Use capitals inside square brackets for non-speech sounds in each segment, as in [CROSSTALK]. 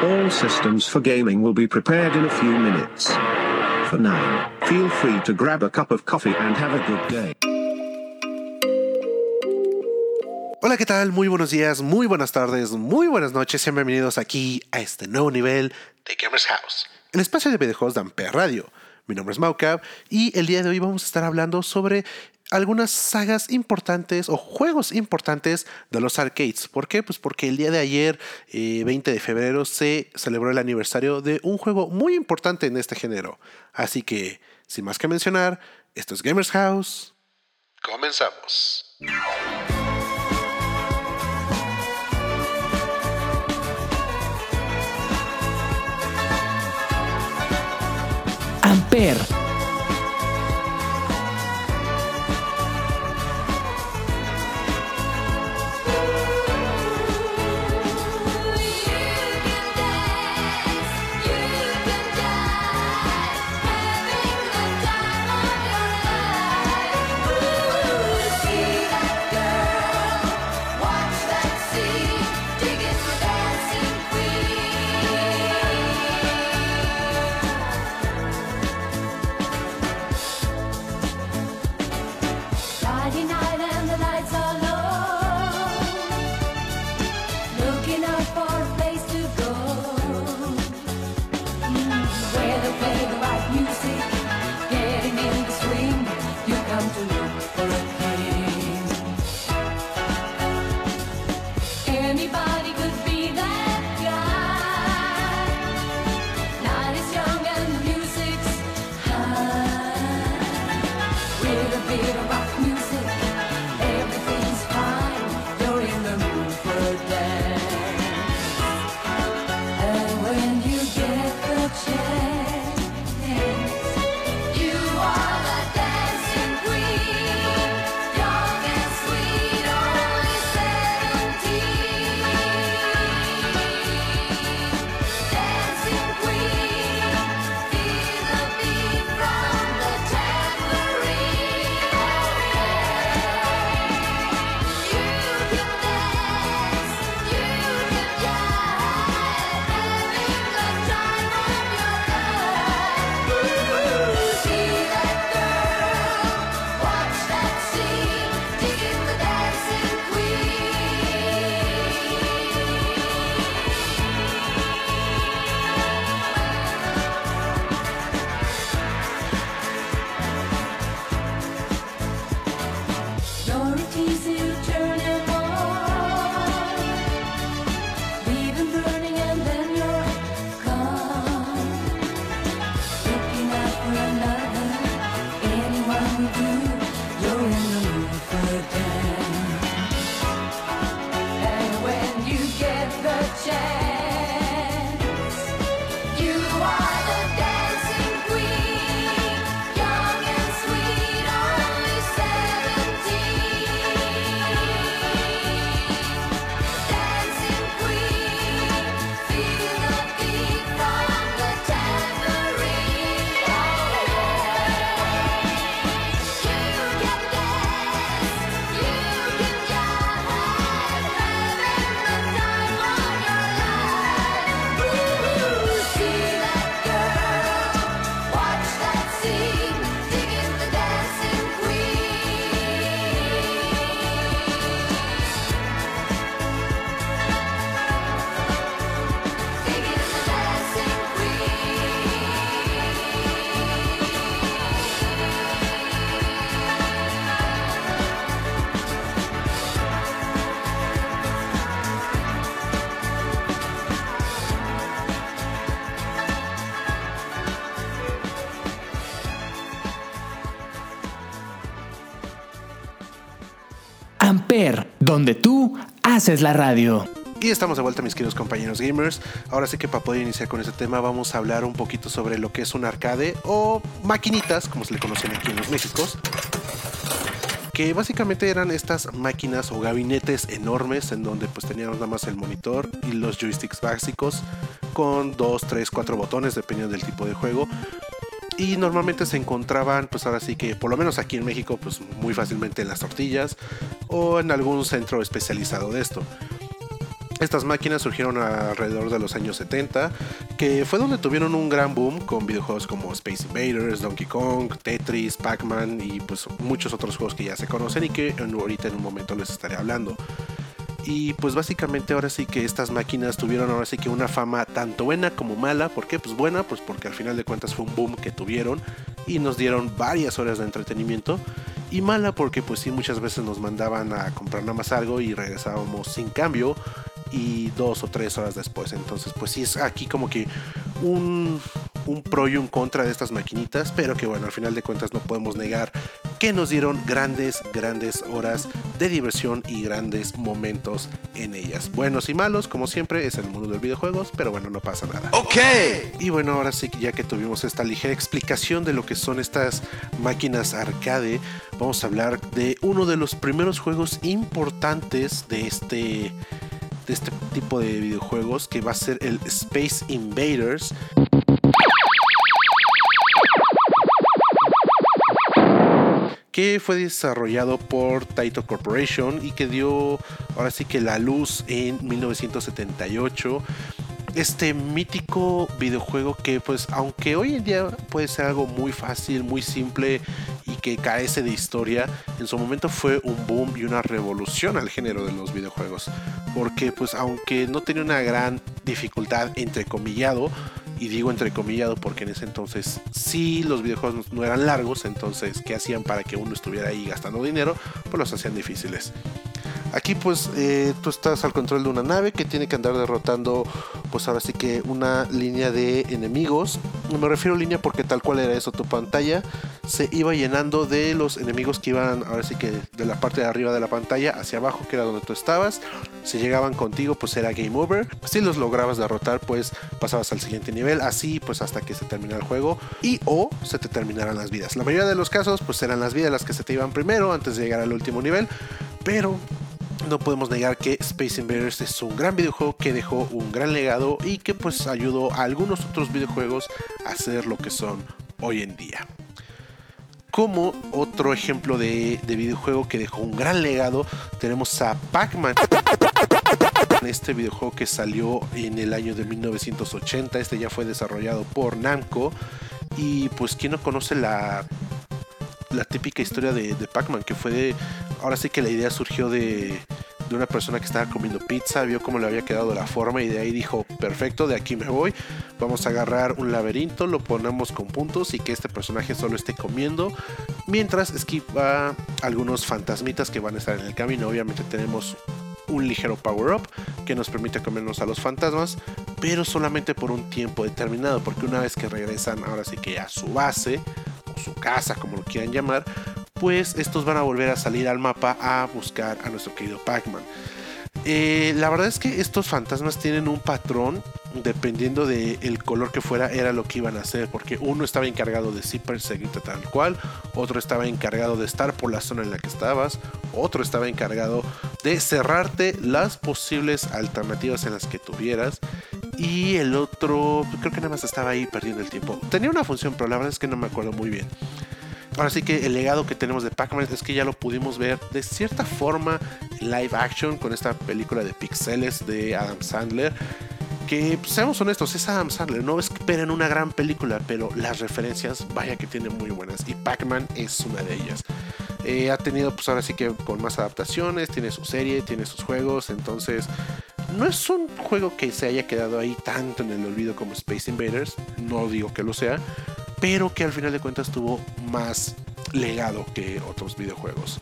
All systems for gaming will be prepared in a few minutes. For now, feel free to grab a cup of coffee and have a good day. Hola, ¿qué tal? Muy buenos días, muy buenas tardes, muy buenas noches. Sean bienvenidos aquí a este nuevo nivel de Gamers House, el espacio de videojuegos de Ampere Radio. Mi nombre es Maucap y el día de hoy vamos a estar hablando sobre algunas sagas importantes o juegos importantes de los arcades. ¿Por qué? Pues porque el día de ayer, 20 de febrero, se celebró el aniversario de un juego muy importante en este género. Así que, sin más que mencionar, esto es Gamers House. Comenzamos. Amper. Donde tú haces la radio. Y estamos de vuelta mis queridos compañeros gamers. Ahora sí que para poder iniciar con este tema vamos a hablar un poquito sobre lo que es un arcade o maquinitas, como se le conocen aquí en los Méxicos. Que básicamente eran estas máquinas o gabinetes enormes en donde pues teníamos nada más el monitor y los joysticks básicos con 2, 3, 4 botones dependiendo del tipo de juego y normalmente se encontraban pues ahora sí que por lo menos aquí en México pues muy fácilmente en las tortillas o en algún centro especializado de esto. Estas máquinas surgieron alrededor de los años 70, que fue donde tuvieron un gran boom con videojuegos como Space Invaders, Donkey Kong, Tetris, Pac-Man y pues muchos otros juegos que ya se conocen y que ahorita en un momento les estaré hablando. Y pues básicamente ahora sí que estas máquinas tuvieron ahora sí que una fama tanto buena como mala. ¿Por qué? Pues buena, pues porque al final de cuentas fue un boom que tuvieron y nos dieron varias horas de entretenimiento. Y mala porque pues sí muchas veces nos mandaban a comprar nada más algo y regresábamos sin cambio y dos o tres horas después. Entonces pues sí es aquí como que un, un pro y un contra de estas maquinitas. Pero que bueno, al final de cuentas no podemos negar que nos dieron grandes, grandes horas de diversión y grandes momentos en ellas. Buenos y malos, como siempre, es el mundo de los videojuegos, pero bueno, no pasa nada. Y bueno, ahora sí que ya que tuvimos esta ligera explicación de lo que son estas máquinas arcade, vamos a hablar de uno de los primeros juegos importantes de este de este tipo de videojuegos que va a ser el Space Invaders que fue desarrollado por Taito Corporation y que dio ahora sí que la luz en 1978. Este mítico videojuego que pues aunque hoy en día puede ser algo muy fácil, muy simple y que carece de historia, en su momento fue un boom y una revolución al género de los videojuegos. Porque pues aunque no tenía una gran dificultad entrecomillado, y digo entrecomillado porque en ese entonces sí los videojuegos no eran largos, entonces ¿qué hacían para que uno estuviera ahí gastando dinero? Pues los hacían difíciles. Aquí pues eh, tú estás al control de una nave que tiene que andar derrotando pues ahora sí que una línea de enemigos. Me refiero a línea porque tal cual era eso, tu pantalla se iba llenando de los enemigos que iban ahora sí que de la parte de arriba de la pantalla hacia abajo que era donde tú estabas. Si llegaban contigo pues era game over. Si los lograbas derrotar pues pasabas al siguiente nivel, así pues hasta que se terminara el juego y o se te terminaran las vidas. La mayoría de los casos pues eran las vidas las que se te iban primero antes de llegar al último nivel, pero no podemos negar que Space Invaders es un gran videojuego que dejó un gran legado y que pues ayudó a algunos otros videojuegos a ser lo que son hoy en día. Como otro ejemplo de, de videojuego que dejó un gran legado, tenemos a Pac-Man. Este videojuego que salió en el año de 1980, este ya fue desarrollado por Namco. Y pues, ¿quién no conoce la, la típica historia de Pac-Man? Que fue de. Ahora sí que la idea surgió de, de una persona que estaba comiendo pizza, vio cómo le había quedado la forma y de ahí dijo: Perfecto, de aquí me voy. Vamos a agarrar un laberinto, lo ponemos con puntos y que este personaje solo esté comiendo. Mientras esquiva algunos fantasmitas que van a estar en el camino. Obviamente tenemos un ligero power up que nos permite comernos a los fantasmas, pero solamente por un tiempo determinado, porque una vez que regresan ahora sí que a su base o su casa, como lo quieran llamar, pues estos van a volver a salir al mapa a buscar a nuestro querido Pac-Man. Eh, la verdad es que estos fantasmas tienen un patrón dependiendo del color que fuera era lo que iban a hacer porque uno estaba encargado de sí perseguirte tal cual otro estaba encargado de estar por la zona en la que estabas otro estaba encargado de cerrarte las posibles alternativas en las que tuvieras y el otro creo que nada más estaba ahí perdiendo el tiempo tenía una función pero la verdad es que no me acuerdo muy bien Ahora sí que el legado que tenemos de Pac-Man es que ya lo pudimos ver de cierta forma live action con esta película de pixeles de Adam Sandler. Que pues, seamos honestos, es Adam Sandler, no esperen una gran película, pero las referencias, vaya que tiene muy buenas. Y Pac-Man es una de ellas. Eh, ha tenido, pues ahora sí que con más adaptaciones, tiene su serie, tiene sus juegos, entonces no es un juego que se haya quedado ahí tanto en el olvido como Space Invaders, no digo que lo sea, pero que al final de cuentas tuvo más legado que otros videojuegos.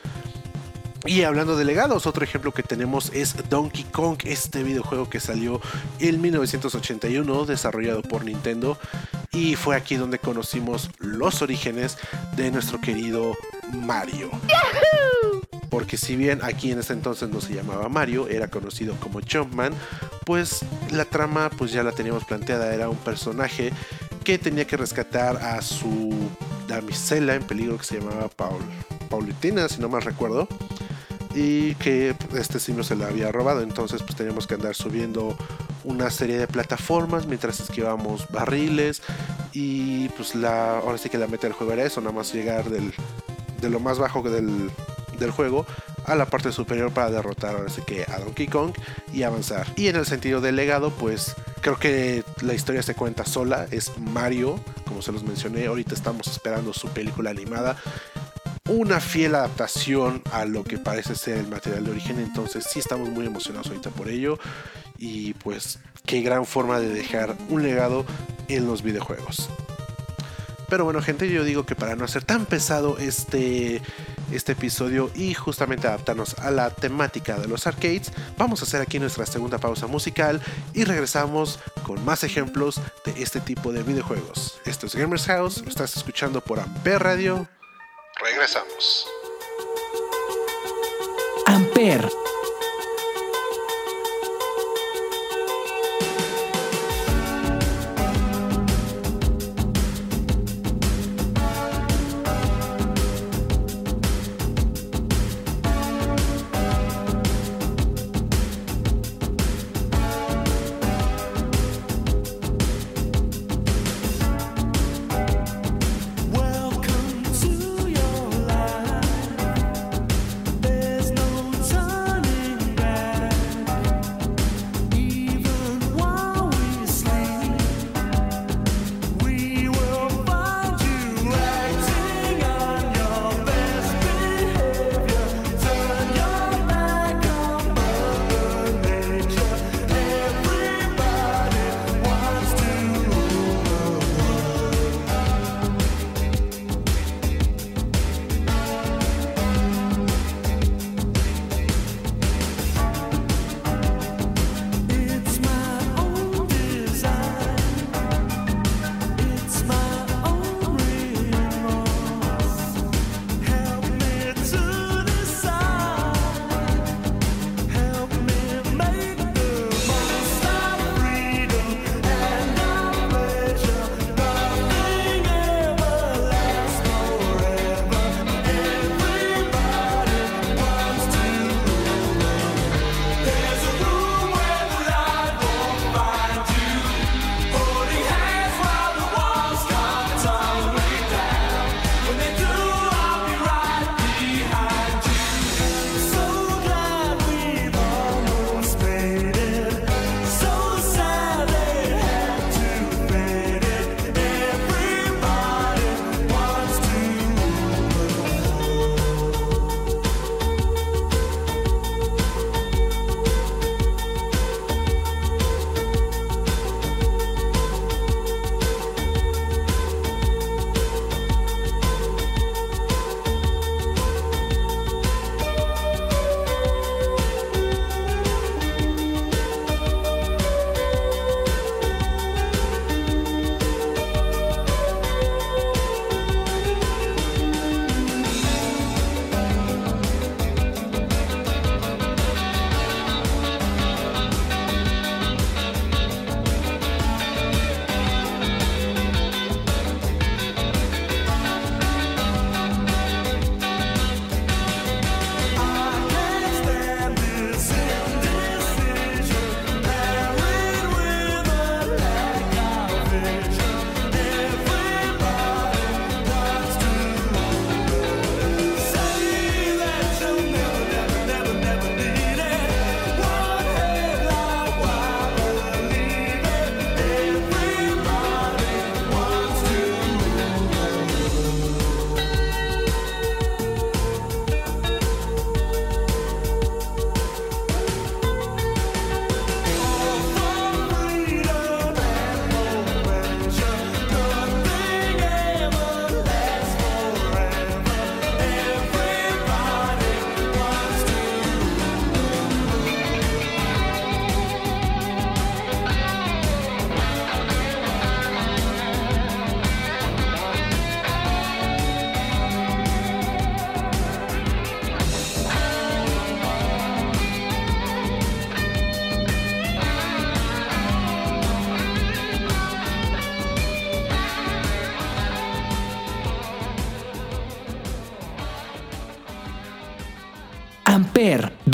Y hablando de legados, otro ejemplo que tenemos es Donkey Kong, este videojuego que salió en 1981, desarrollado por Nintendo. Y fue aquí donde conocimos los orígenes de nuestro querido Mario. porque si bien aquí en ese entonces no se llamaba Mario, era conocido como Jumpman, pues la trama pues ya la teníamos planteada, era un personaje que tenía que rescatar a su damisela en peligro que se llamaba Paul, Paulitina, si no mal recuerdo, y que este simio se la había robado, entonces pues teníamos que andar subiendo una serie de plataformas mientras esquivamos barriles y pues la ahora sí que la meta del juego era eso, nada más llegar del, de lo más bajo del, del juego a la parte superior para derrotar ahora sí que a Donkey Kong y avanzar. Y en el sentido del legado, pues creo que la historia se cuenta sola, es Mario, como se los mencioné, ahorita estamos esperando su película animada. Una fiel adaptación a lo que parece ser el material de origen, entonces sí estamos muy emocionados ahorita por ello. Y pues qué gran forma de dejar un legado en los videojuegos. Pero bueno, gente, yo digo que para no hacer tan pesado este, este episodio y justamente adaptarnos a la temática de los arcades, vamos a hacer aquí nuestra segunda pausa musical y regresamos con más ejemplos de este tipo de videojuegos. Esto es Gamers House, lo estás escuchando por Ampere Radio. Regresamos. Amper.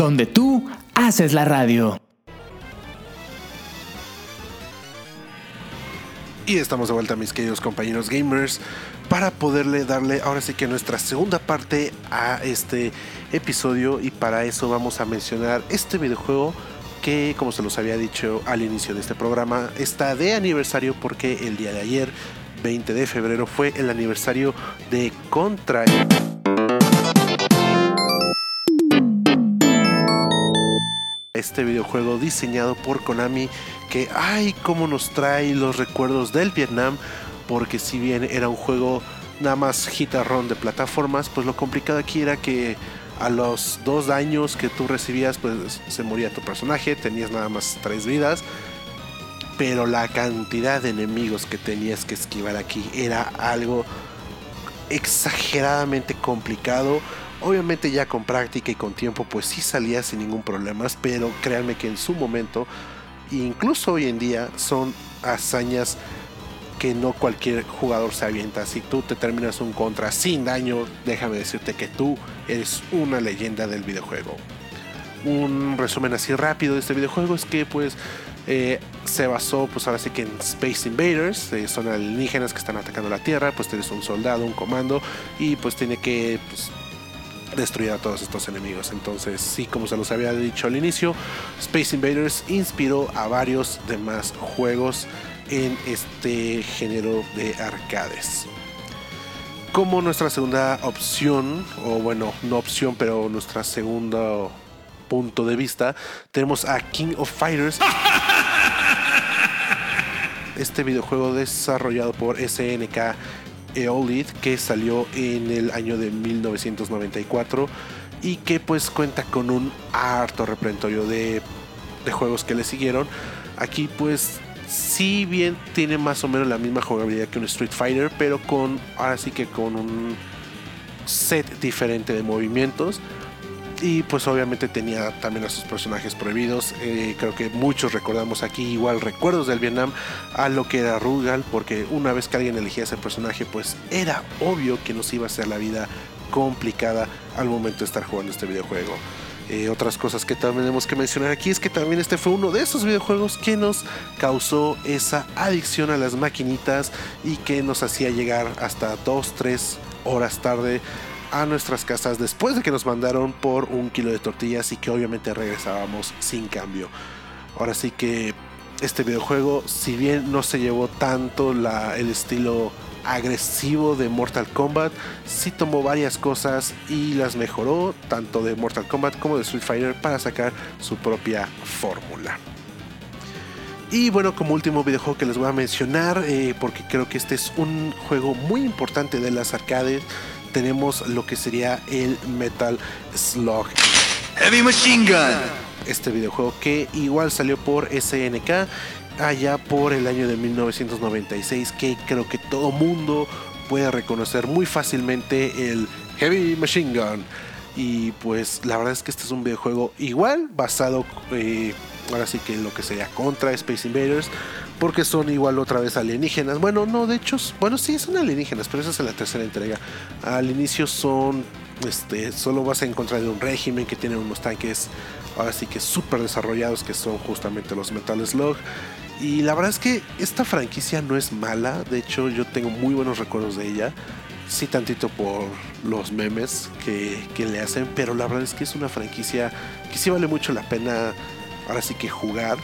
Donde tú haces la radio. Y estamos de vuelta, mis queridos compañeros gamers, para poderle darle ahora sí que nuestra segunda parte a este episodio. Y para eso vamos a mencionar este videojuego que, como se los había dicho al inicio de este programa, está de aniversario porque el día de ayer, 20 de febrero, fue el aniversario de Contra. Este videojuego diseñado por Konami que ay cómo nos trae los recuerdos del Vietnam porque si bien era un juego nada más gitarrón de plataformas pues lo complicado aquí era que a los dos daños que tú recibías pues se moría tu personaje tenías nada más tres vidas pero la cantidad de enemigos que tenías que esquivar aquí era algo exageradamente complicado Obviamente ya con práctica y con tiempo pues sí salía sin ningún problema, pero créanme que en su momento, incluso hoy en día, son hazañas que no cualquier jugador se avienta. Si tú te terminas un contra sin daño, déjame decirte que tú eres una leyenda del videojuego. Un resumen así rápido de este videojuego es que pues eh, se basó pues ahora sí que en Space Invaders, eh, son alienígenas que están atacando la Tierra, pues tienes un soldado, un comando y pues tiene que pues, destruir a todos estos enemigos. Entonces, sí, como se los había dicho al inicio, Space Invaders inspiró a varios demás juegos en este género de arcades. Como nuestra segunda opción, o bueno, no opción, pero nuestra segunda punto de vista, tenemos a King of Fighters. [LAUGHS] Este videojuego desarrollado por SNK Eolid que salió en el año de 1994 y que pues cuenta con un harto repertorio de, de juegos que le siguieron. Aquí pues si bien tiene más o menos la misma jugabilidad que un Street Fighter, pero con ahora sí que con un set diferente de movimientos. Y pues obviamente tenía también a sus personajes prohibidos. Eh, creo que muchos recordamos aquí igual recuerdos del Vietnam a lo que era Rugal, porque una vez que alguien elegía ese personaje, pues era obvio que nos iba a hacer la vida complicada al momento de estar jugando este videojuego. Eh, otras cosas que también tenemos que mencionar aquí es que también este fue uno de esos videojuegos que nos causó esa adicción a las maquinitas y que nos hacía llegar hasta 2-3 horas tarde a nuestras casas después de que nos mandaron por un kilo de tortillas y que obviamente regresábamos sin cambio. Ahora sí que este videojuego, si bien no se llevó tanto la, el estilo agresivo de Mortal Kombat, sí tomó varias cosas y las mejoró, tanto de Mortal Kombat como de Street Fighter, para sacar su propia fórmula. Y bueno, como último videojuego que les voy a mencionar, eh, porque creo que este es un juego muy importante de las arcades, tenemos lo que sería el Metal Slug. Heavy Machine Gun. Este videojuego que igual salió por SNK allá por el año de 1996, que creo que todo mundo puede reconocer muy fácilmente el Heavy Machine Gun. Y pues la verdad es que este es un videojuego igual basado, eh, ahora sí que en lo que sería contra Space Invaders, porque son igual otra vez alienígenas. Bueno, no, de hecho, bueno, sí, son alienígenas, pero esa es la tercera entrega. Al inicio son, este, solo vas a encontrar de un régimen que tiene unos tanques, ahora sí que súper desarrollados, que son justamente los Metal Slug. Y la verdad es que esta franquicia no es mala, de hecho yo tengo muy buenos recuerdos de ella. Sí, tantito por los memes que, que le hacen, pero la verdad es que es una franquicia que sí vale mucho la pena, ahora sí que jugar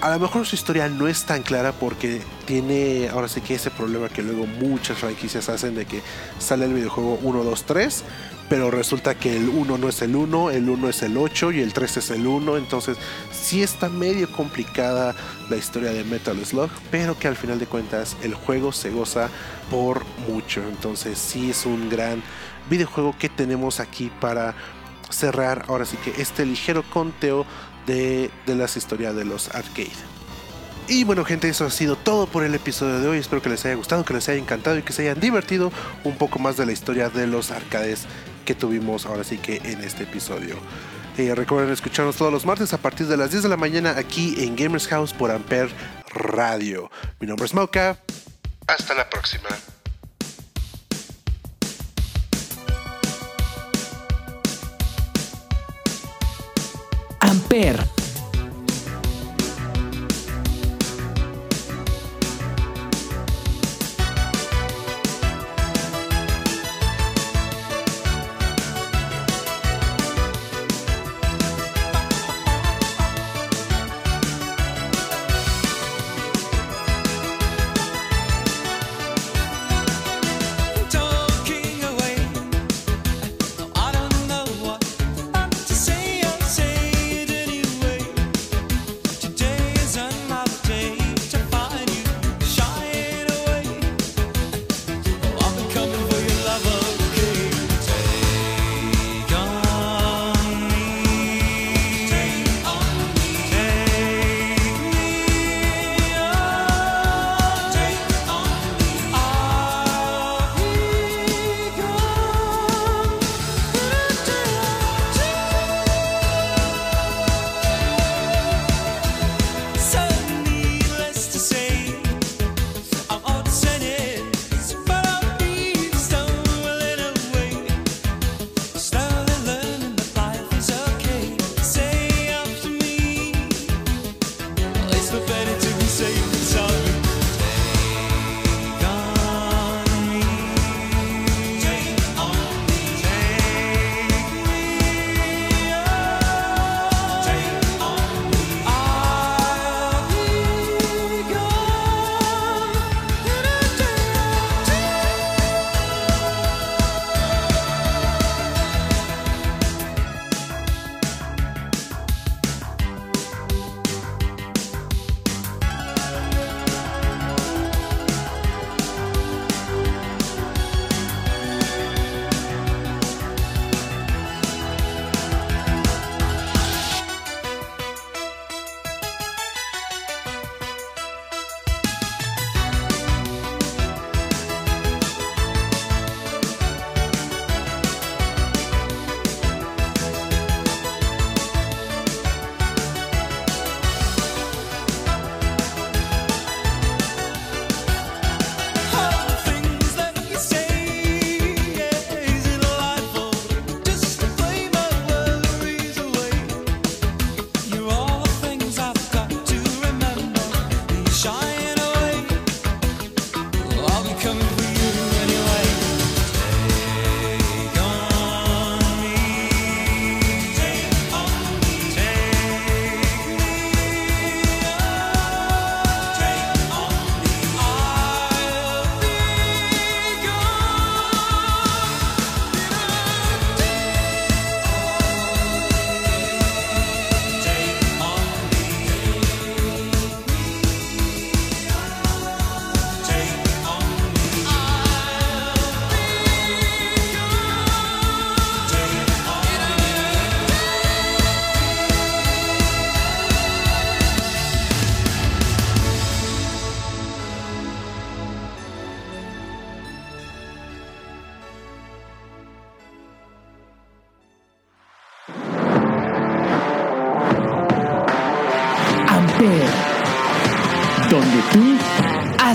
a lo mejor su historia no es tan clara porque tiene ahora sí que ese problema que luego muchas franquicias hacen de que sale el videojuego 1, 2, 3, pero resulta que el 1 no es el 1, el 1 es el 8 y el 3 es el 1, entonces sí está medio complicada la historia de Metal Slug, pero que al final de cuentas el juego se goza por mucho, entonces sí es un gran videojuego que tenemos aquí para cerrar ahora sí que este ligero conteo de, las historias de los arcade. Y bueno gente, eso ha sido todo por el episodio de hoy. Espero que les haya gustado, que les haya encantado y que se hayan divertido un poco más de la historia de los arcades que tuvimos ahora sí que en este episodio. Eh, recuerden escucharnos todos los martes a partir de las 10 de la mañana aquí en Gamers House por Amper Radio. Mi nombre es Mauka. Hasta la próxima. Amper.